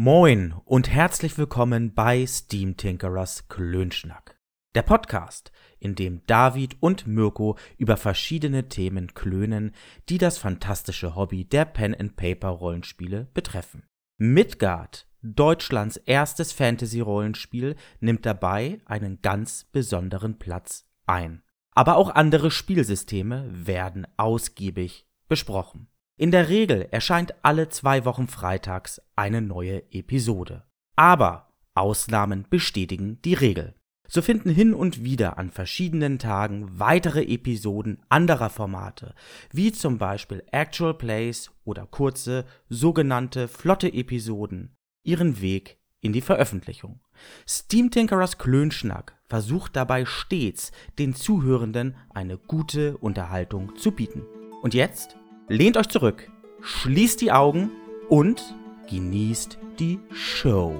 Moin und herzlich willkommen bei Steam Tinkerers Klönschnack. Der Podcast, in dem David und Mirko über verschiedene Themen klönen, die das fantastische Hobby der Pen-and-Paper-Rollenspiele betreffen. Midgard, Deutschlands erstes Fantasy-Rollenspiel, nimmt dabei einen ganz besonderen Platz ein. Aber auch andere Spielsysteme werden ausgiebig besprochen. In der Regel erscheint alle zwei Wochen freitags eine neue Episode. Aber Ausnahmen bestätigen die Regel. So finden hin und wieder an verschiedenen Tagen weitere Episoden anderer Formate, wie zum Beispiel Actual Plays oder kurze, sogenannte flotte Episoden, ihren Weg in die Veröffentlichung. Steam Tinkerers Klönschnack versucht dabei stets, den Zuhörenden eine gute Unterhaltung zu bieten. Und jetzt lehnt euch zurück, schließt die Augen und genießt die Show.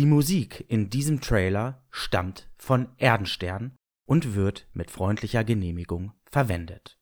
Die Musik in diesem Trailer stammt von Erdenstern und wird mit freundlicher Genehmigung verwendet